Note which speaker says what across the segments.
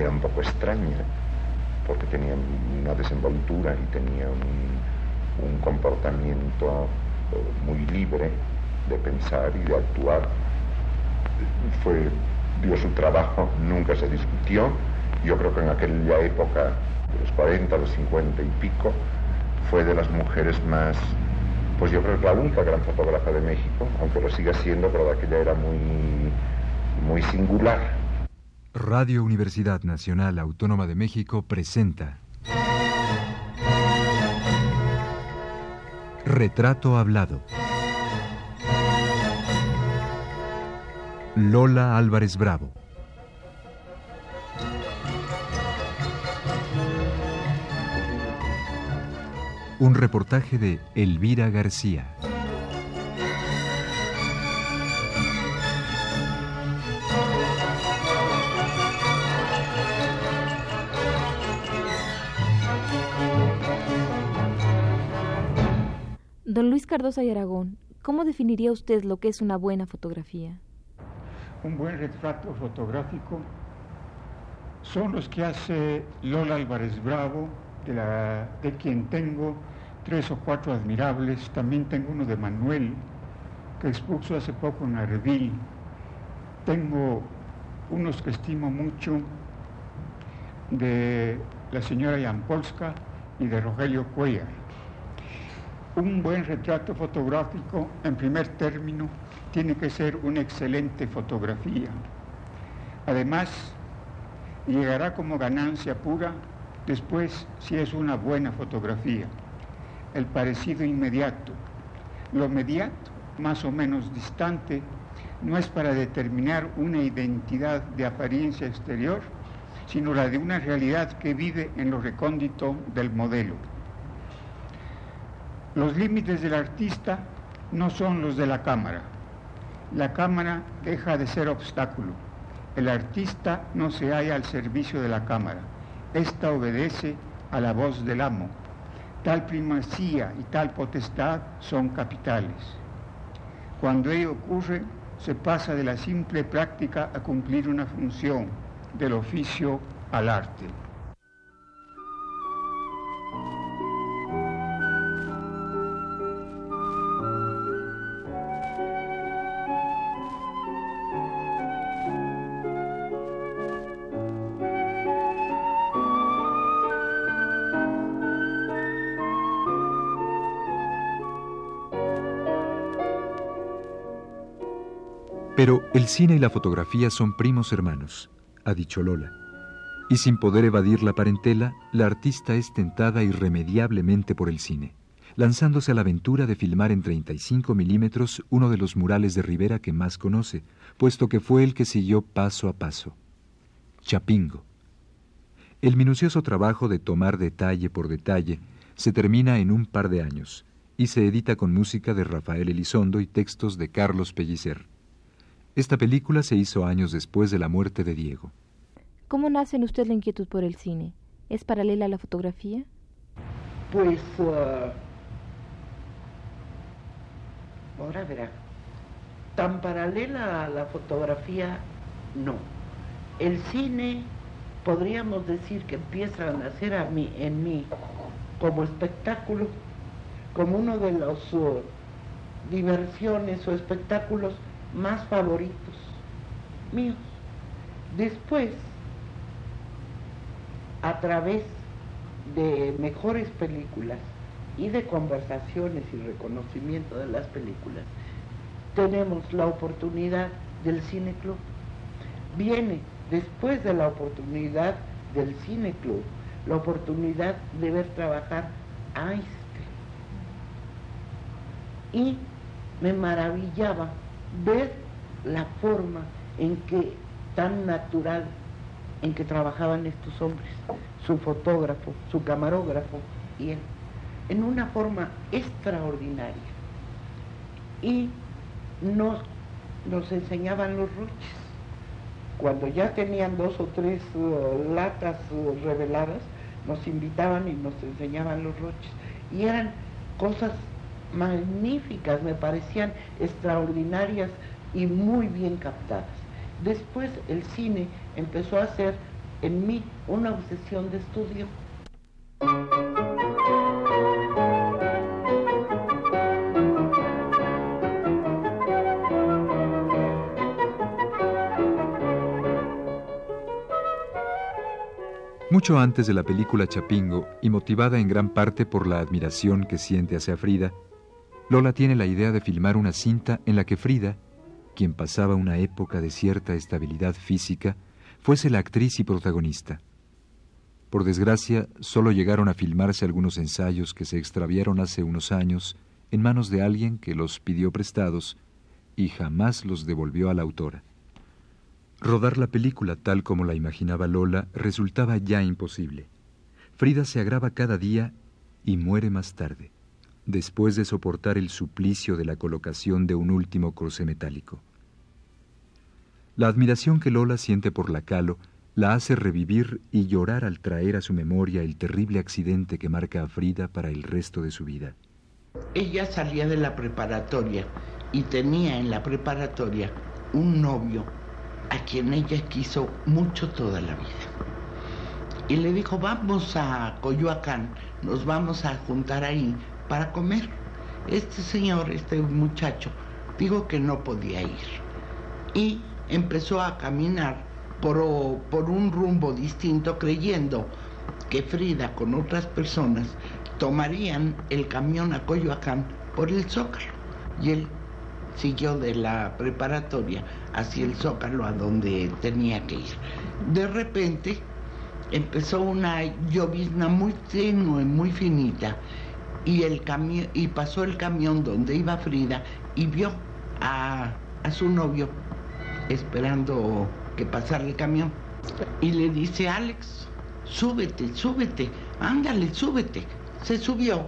Speaker 1: era un poco extraña, porque tenía una desenvoltura y tenía un, comportamiento eh, muy libre de pensar y de actuar. Fue, dio su trabajo, nunca se discutió. Yo creo que en aquella época, de los 40, los 50 y pico, fue de las mujeres más, pues yo creo que la única gran fotógrafa de México, aunque lo siga siendo, pero de aquella era muy, muy singular.
Speaker 2: Radio Universidad Nacional Autónoma de México presenta Retrato Hablado. Lola Álvarez Bravo. Un reportaje de Elvira García.
Speaker 3: Cardosa y Aragón, ¿cómo definiría usted lo que es una buena fotografía?
Speaker 4: Un buen retrato fotográfico son los que hace Lola Álvarez Bravo, de, la, de quien tengo tres o cuatro admirables. También tengo uno de Manuel, que expuso hace poco en Arbil. Tengo unos que estimo mucho de la señora Jampolska y de Rogelio Cuellar. Un buen retrato fotográfico, en primer término, tiene que ser una excelente fotografía. Además, llegará como ganancia pura después si es una buena fotografía. El parecido inmediato. Lo mediato, más o menos distante, no es para determinar una identidad de apariencia exterior, sino la de una realidad que vive en lo recóndito del modelo. Los límites del artista no son los de la cámara. La cámara deja de ser obstáculo. El artista no se halla al servicio de la cámara. Esta obedece a la voz del amo. Tal primacía y tal potestad son capitales. Cuando ello ocurre, se pasa de la simple práctica a cumplir una función, del oficio al arte.
Speaker 2: Pero el cine y la fotografía son primos hermanos, ha dicho Lola. Y sin poder evadir la parentela, la artista es tentada irremediablemente por el cine, lanzándose a la aventura de filmar en 35 milímetros uno de los murales de Rivera que más conoce, puesto que fue el que siguió paso a paso. Chapingo. El minucioso trabajo de tomar detalle por detalle se termina en un par de años y se edita con música de Rafael Elizondo y textos de Carlos Pellicer. Esta película se hizo años después de la muerte de Diego.
Speaker 3: ¿Cómo nace en usted la inquietud por el cine? ¿Es paralela a la fotografía?
Speaker 5: Pues, uh, ahora verá, tan paralela a la fotografía, no. El cine, podríamos decir que empieza a nacer a mí, en mí como espectáculo, como uno de los uh, diversiones o espectáculos más favoritos míos. Después, a través de mejores películas y de conversaciones y reconocimiento de las películas, tenemos la oportunidad del cine club. Viene después de la oportunidad del cine club, la oportunidad de ver trabajar a Einstein. Y me maravillaba ver la forma en que tan natural en que trabajaban estos hombres, su fotógrafo, su camarógrafo y él, en una forma extraordinaria. Y nos, nos enseñaban los roches. Cuando ya tenían dos o tres uh, latas uh, reveladas, nos invitaban y nos enseñaban los roches. Y eran cosas magníficas, me parecían extraordinarias y muy bien captadas. Después el cine empezó a ser en mí una obsesión de estudio.
Speaker 2: Mucho antes de la película Chapingo, y motivada en gran parte por la admiración que siente hacia Frida, Lola tiene la idea de filmar una cinta en la que Frida, quien pasaba una época de cierta estabilidad física, fuese la actriz y protagonista. Por desgracia, solo llegaron a filmarse algunos ensayos que se extraviaron hace unos años en manos de alguien que los pidió prestados y jamás los devolvió a la autora. Rodar la película tal como la imaginaba Lola resultaba ya imposible. Frida se agrava cada día y muere más tarde, después de soportar el suplicio de la colocación de un último cruce metálico. La admiración que Lola siente por la Calo la hace revivir y llorar al traer a su memoria el terrible accidente que marca a Frida para el resto de su vida.
Speaker 5: Ella salía de la preparatoria y tenía en la preparatoria un novio a quien ella quiso mucho toda la vida. Y le dijo, vamos a Coyoacán, nos vamos a juntar ahí para comer. Este señor, este muchacho, dijo que no podía ir. Y empezó a caminar por, por un rumbo distinto creyendo que Frida con otras personas tomarían el camión a Coyoacán por el Zócalo. Y él siguió de la preparatoria hacia el Zócalo a donde tenía que ir. De repente empezó una llovizna muy tenue, muy finita, y, el y pasó el camión donde iba Frida y vio a, a su novio esperando que pasara el camión. Y le dice, Alex, súbete, súbete, ándale, súbete. Se subió,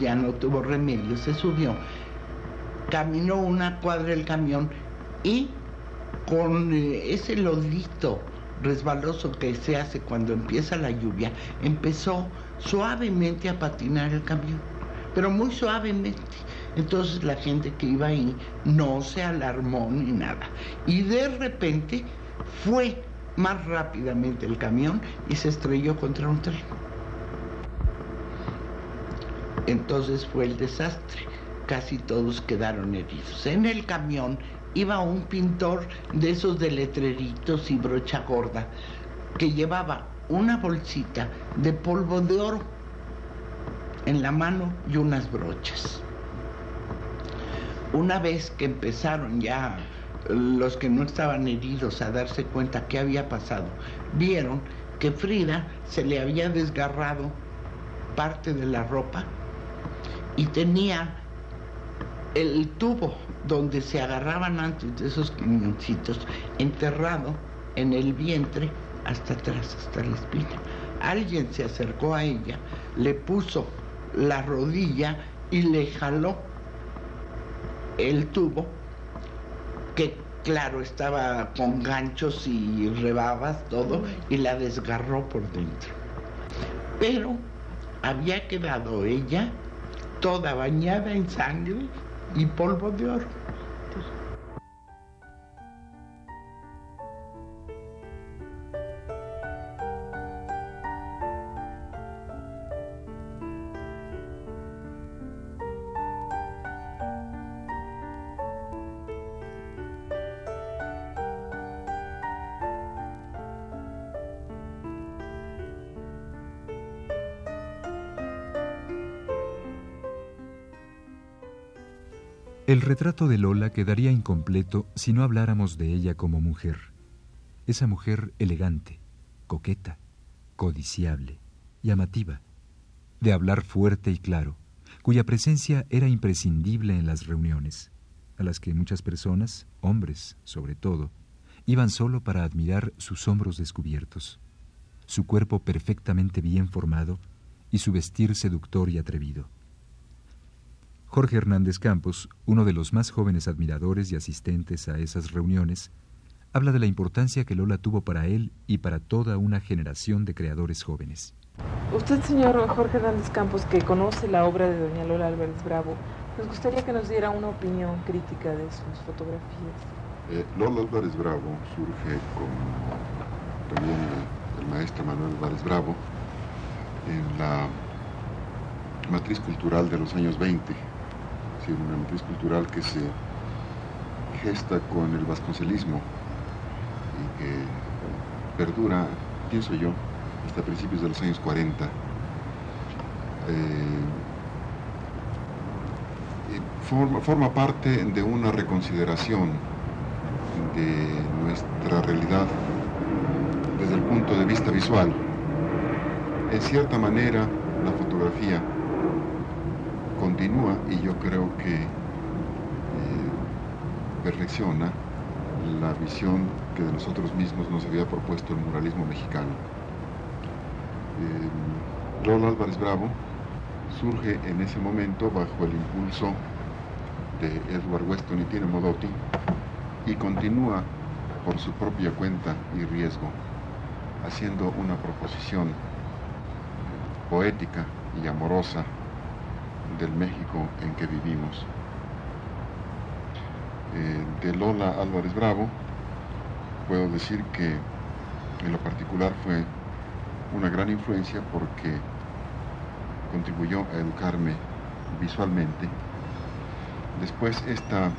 Speaker 5: ya no tuvo remedio, se subió caminó una cuadra el camión y con eh, ese lodito resbaloso que se hace cuando empieza la lluvia, empezó suavemente a patinar el camión, pero muy suavemente. Entonces la gente que iba ahí no se alarmó ni nada. Y de repente fue más rápidamente el camión y se estrelló contra un tren. Entonces fue el desastre casi todos quedaron heridos. En el camión iba un pintor de esos de letreritos y brocha gorda que llevaba una bolsita de polvo de oro en la mano y unas brochas. Una vez que empezaron ya los que no estaban heridos a darse cuenta qué había pasado, vieron que Frida se le había desgarrado parte de la ropa y tenía el tubo donde se agarraban antes de esos cañoncitos, enterrado en el vientre hasta atrás, hasta la espina. Alguien se acercó a ella, le puso la rodilla y le jaló el tubo, que claro estaba con ganchos y rebabas, todo, y la desgarró por dentro. Pero había quedado ella toda bañada en sangre y polvo de oro.
Speaker 2: El retrato de Lola quedaría incompleto si no habláramos de ella como mujer. Esa mujer elegante, coqueta, codiciable, llamativa, de hablar fuerte y claro, cuya presencia era imprescindible en las reuniones, a las que muchas personas, hombres sobre todo, iban solo para admirar sus hombros descubiertos, su cuerpo perfectamente bien formado y su vestir seductor y atrevido. Jorge Hernández Campos, uno de los más jóvenes admiradores y asistentes a esas reuniones, habla de la importancia que Lola tuvo para él y para toda una generación de creadores jóvenes.
Speaker 6: Usted, señor Jorge Hernández Campos, que conoce la obra de doña Lola Álvarez Bravo, nos gustaría que nos diera una opinión crítica de sus fotografías.
Speaker 1: Eh, Lola Álvarez Bravo surge como también
Speaker 7: maestra Manuel Álvarez Bravo en la matriz cultural de los años 20, es una matriz cultural que se gesta con el vasconcelismo y que perdura, pienso yo, hasta principios de los años 40. Eh, forma, forma parte de una reconsideración de nuestra realidad desde el punto de vista visual. En cierta manera, la fotografía continúa y yo creo que eh, perfecciona la visión que de nosotros mismos nos había propuesto el muralismo mexicano. Eh, Álvarez Bravo surge en ese momento bajo el impulso de Edward Weston y Tina Modotti y continúa por su propia cuenta y riesgo haciendo una proposición poética y amorosa del México en que vivimos. Eh, de Lola Álvarez Bravo, puedo decir que en lo particular fue una gran influencia porque contribuyó a educarme visualmente. Después esta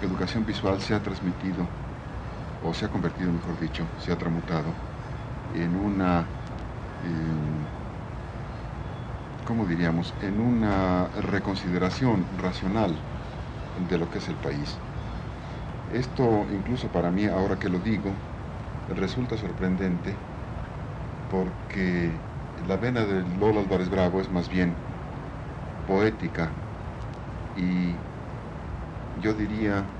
Speaker 7: educación visual se ha transmitido, o se ha convertido, mejor dicho, se ha tramutado en una, ¿cómo diríamos?, en una reconsideración racional de lo que es el país. Esto incluso para mí, ahora que lo digo, resulta sorprendente porque la vena de Lola Álvarez Bravo es más bien poética y yo diría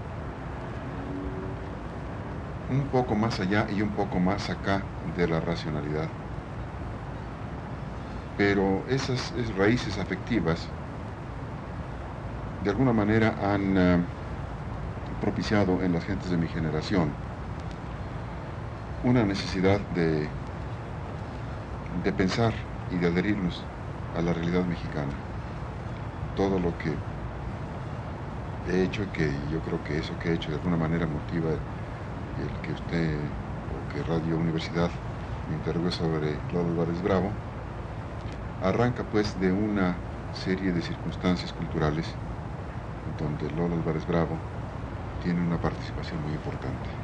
Speaker 7: un poco más allá y un poco más acá de la racionalidad. Pero esas, raíces afectivas de alguna manera han eh, propiciado en las gentes de mi generación una necesidad de, de pensar y de adherirnos a la realidad mexicana. Todo lo que he hecho que yo creo que eso que he hecho de alguna manera motiva el que usted o que Radio Universidad me interrogó sobre Lola Álvarez Bravo, arranca pues de una serie de circunstancias culturales donde Lola Álvarez Bravo tiene una participación muy importante.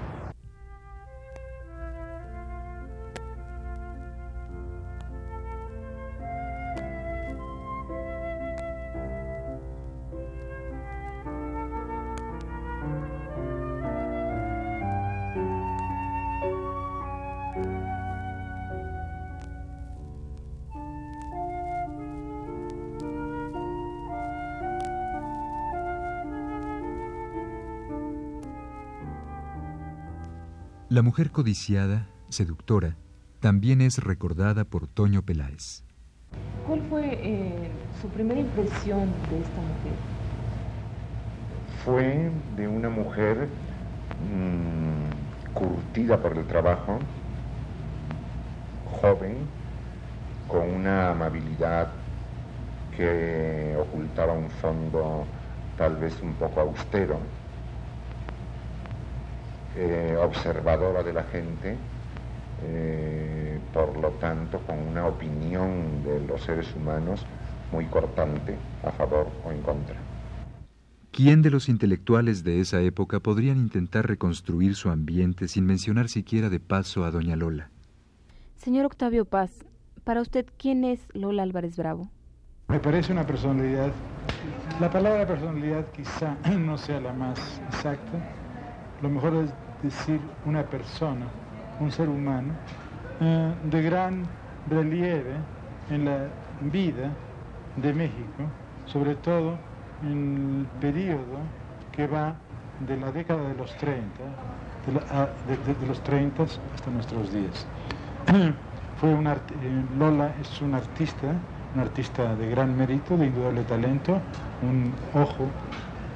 Speaker 2: La mujer codiciada, seductora, también es recordada por Toño Peláez.
Speaker 8: ¿Cuál fue eh, su primera impresión de esta mujer?
Speaker 1: Fue de una mujer mm, curtida por el trabajo, joven, con una amabilidad que ocultaba un fondo tal vez un poco austero eh, observadora de la gente, eh, por lo tanto con una opinión de los seres humanos muy cortante a favor o en contra.
Speaker 2: ¿Quién de los intelectuales de esa época podrían intentar reconstruir su ambiente sin mencionar siquiera de paso a doña Lola?
Speaker 3: Señor Octavio Paz, para usted, ¿quién es Lola Álvarez Bravo?
Speaker 9: Me parece una personalidad, la palabra personalidad quizá no sea la más exacta, lo mejor es decir una persona, un ser humano, eh, de gran relieve en la vida de México, sobre todo en el periodo que va de la década de los 30, de, los 30 hasta nuestros días. Fue eh, Lola es un artista, un artista de gran mérito, de indudable talento, un ojo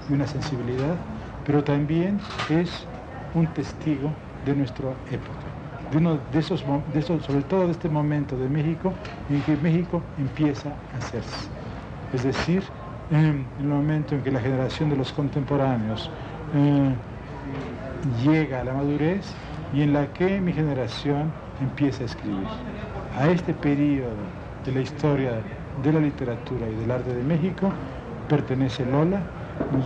Speaker 9: y una sensibilidad pero también es un testigo de nuestra época, de uno de esos, de esos, sobre todo de este momento de México en que México empieza a hacerse. Es decir, en el momento en que la generación de los contemporáneos eh, llega a la madurez y en la que mi generación empieza a escribir. A este periodo de la historia de la literatura y del arte de México pertenece Lola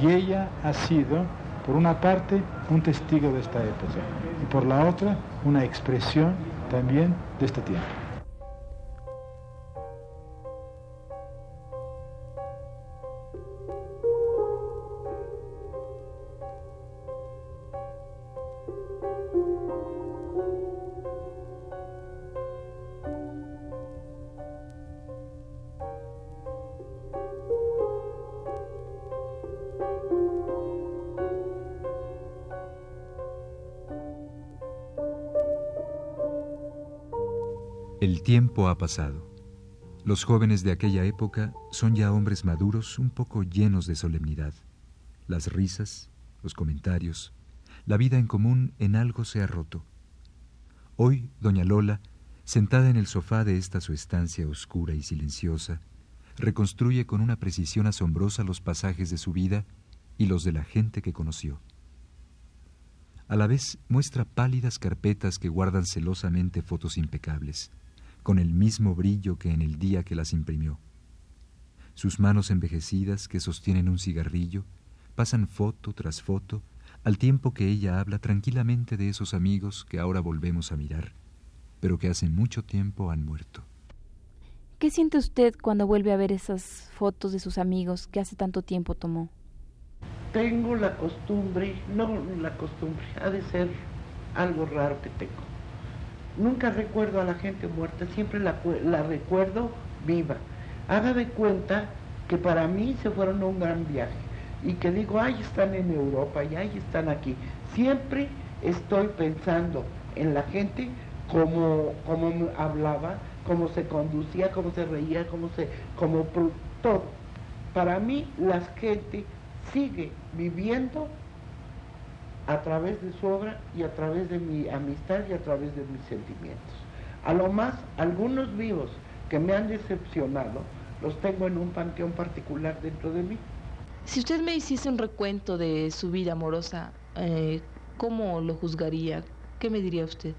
Speaker 9: y ella ha sido, por una parte, un testigo de esta época y por la otra, una expresión también de este tiempo.
Speaker 2: El tiempo ha pasado. Los jóvenes de aquella época son ya hombres maduros un poco llenos de solemnidad. Las risas, los comentarios, la vida en común en algo se ha roto. Hoy, doña Lola, sentada en el sofá de esta su estancia oscura y silenciosa, reconstruye con una precisión asombrosa los pasajes de su vida y los de la gente que conoció. A la vez muestra pálidas carpetas que guardan celosamente fotos impecables con el mismo brillo que en el día que las imprimió. Sus manos envejecidas que sostienen un cigarrillo pasan foto tras foto al tiempo que ella habla tranquilamente de esos amigos que ahora volvemos a mirar, pero que hace mucho tiempo han muerto.
Speaker 3: ¿Qué siente usted cuando vuelve a ver esas fotos de sus amigos que hace tanto tiempo tomó?
Speaker 5: Tengo la costumbre, no la costumbre, ha de ser algo raro que tengo Nunca recuerdo a la gente muerta, siempre la, recuerdo viva. Haga de cuenta que para mí se fueron un gran viaje y que digo, ay, están en Europa y ay, están aquí. Siempre estoy pensando en la gente como, como hablaba, cómo se conducía, cómo se reía, cómo se, como todo. Para mí la gente sigue viviendo a través de su obra y a través de mi amistad y a través de mis sentimientos. A lo más, algunos vivos que me han decepcionado, los tengo en un panteón particular dentro de mí.
Speaker 6: Si usted me hiciese un recuento de su vida amorosa, eh, ¿cómo lo juzgaría? ¿Qué me diría usted?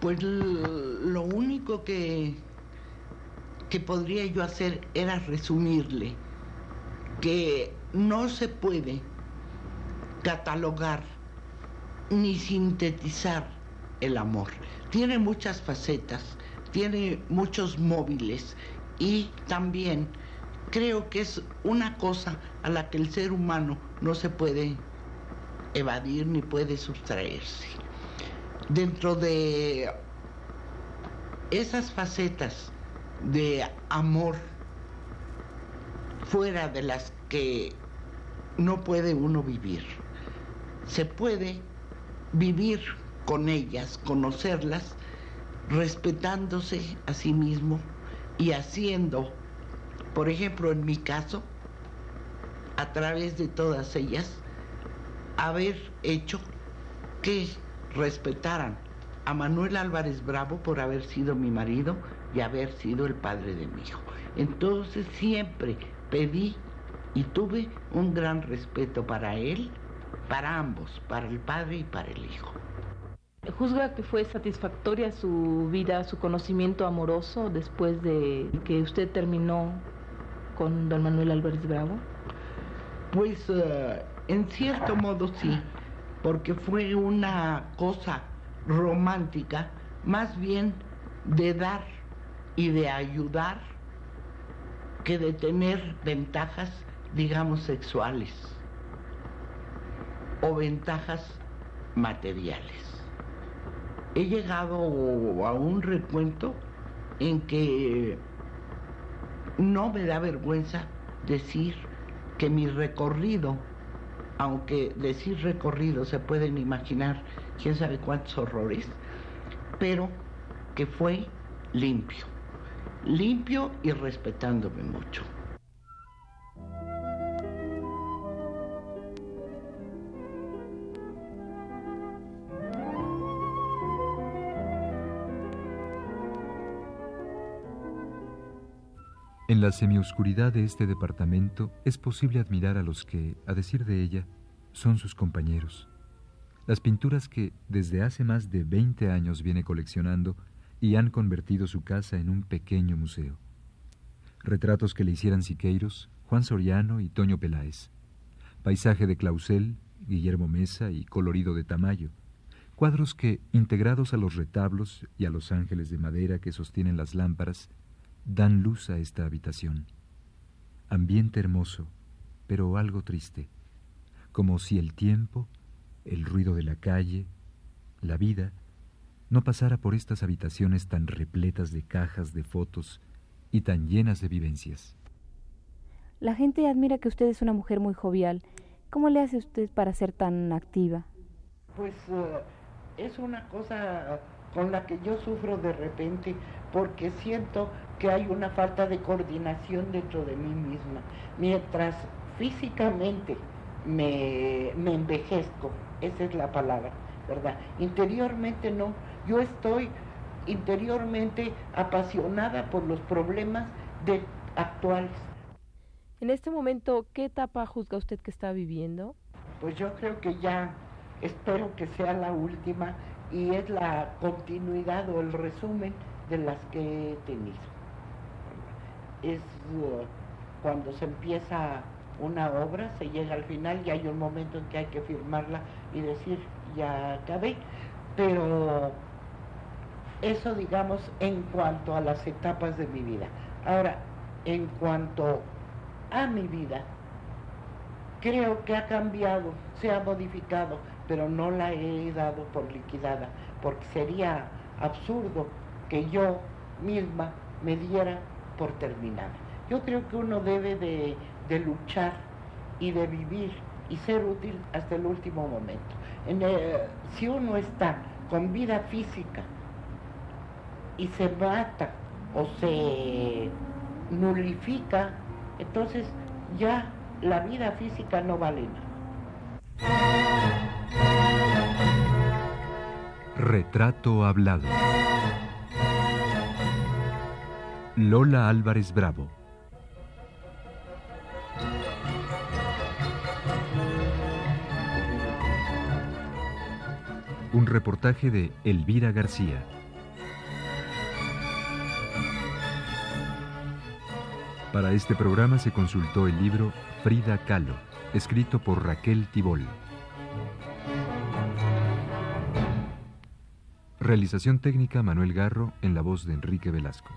Speaker 5: Pues lo único que, que podría yo hacer era resumirle que no se puede catalogar ni sintetizar el amor. Tiene muchas facetas, tiene muchos móviles y también creo que es una cosa a la que el ser humano no se puede evadir ni puede sustraerse. Dentro de esas facetas de amor fuera de las que no puede uno vivir se puede vivir con ellas, conocerlas, respetándose a sí mismo y haciendo, por ejemplo, en mi caso, a través de todas ellas, haber hecho que respetaran a Manuel Álvarez Bravo por haber sido mi marido y haber sido el padre de mi hijo. Entonces siempre pedí y tuve un gran respeto para él para ambos, para el padre y para el hijo.
Speaker 6: ¿Juzga que fue satisfactoria su vida, su conocimiento amoroso después de que usted terminó con don Manuel Álvarez Bravo?
Speaker 5: Pues eh, en cierto modo sí, porque fue una cosa romántica, más bien de dar y de ayudar que de tener ventajas, digamos, sexuales o ventajas materiales. He llegado a un recuento en que no me da vergüenza decir que mi recorrido, aunque decir recorrido se pueden imaginar quién sabe cuántos horrores, pero que fue limpio, limpio y respetándome mucho.
Speaker 2: En la semioscuridad de este departamento es posible admirar a los que, a decir de ella, son sus compañeros. Las pinturas que desde hace más de 20 años viene coleccionando y han convertido su casa en un pequeño museo. Retratos que le hicieran Siqueiros, Juan Soriano y Toño Peláez. Paisaje de Clausel, Guillermo Mesa y colorido de Tamayo. Cuadros que, integrados a los retablos y a los ángeles de madera que sostienen las lámparas, dan luz a esta habitación. Ambiente hermoso, pero algo triste, como si el tiempo, el ruido de la calle, la vida, no pasara por estas habitaciones tan repletas de cajas de fotos y tan llenas de vivencias.
Speaker 3: La gente admira que usted es una mujer muy jovial. ¿Cómo le hace usted para ser tan activa?
Speaker 5: Pues eh, es una cosa con la que yo sufro de repente porque siento que hay una falta de coordinación dentro de mí misma. Mientras físicamente me, envejezco, esa es la palabra, ¿verdad? Interiormente no, yo estoy interiormente apasionada por los problemas de, actuales.
Speaker 6: En este momento, ¿qué etapa juzga usted que está viviendo?
Speaker 5: Pues yo creo que ya espero que sea la última y es la continuidad o el resumen de las que he tenido. Es cuando se empieza una obra, se llega al final y hay un momento en que hay que firmarla y decir, ya acabé. Pero eso, digamos, en cuanto a las etapas de mi vida. Ahora, en cuanto a mi vida, creo que ha cambiado, se ha modificado, pero no la he dado por liquidada, porque sería absurdo que yo misma me diera por terminada. Yo creo que uno debe de, luchar y de vivir y ser útil hasta el último momento. si uno está con vida física y se mata o se nulifica, entonces ya la vida física no vale nada.
Speaker 2: Retrato hablado. Lola Álvarez Bravo. Un reportaje de Elvira García. Para este programa se consultó el libro Frida Kahlo, escrito por Raquel Tibol. Realización técnica Manuel Garro en la voz de Enrique Velasco.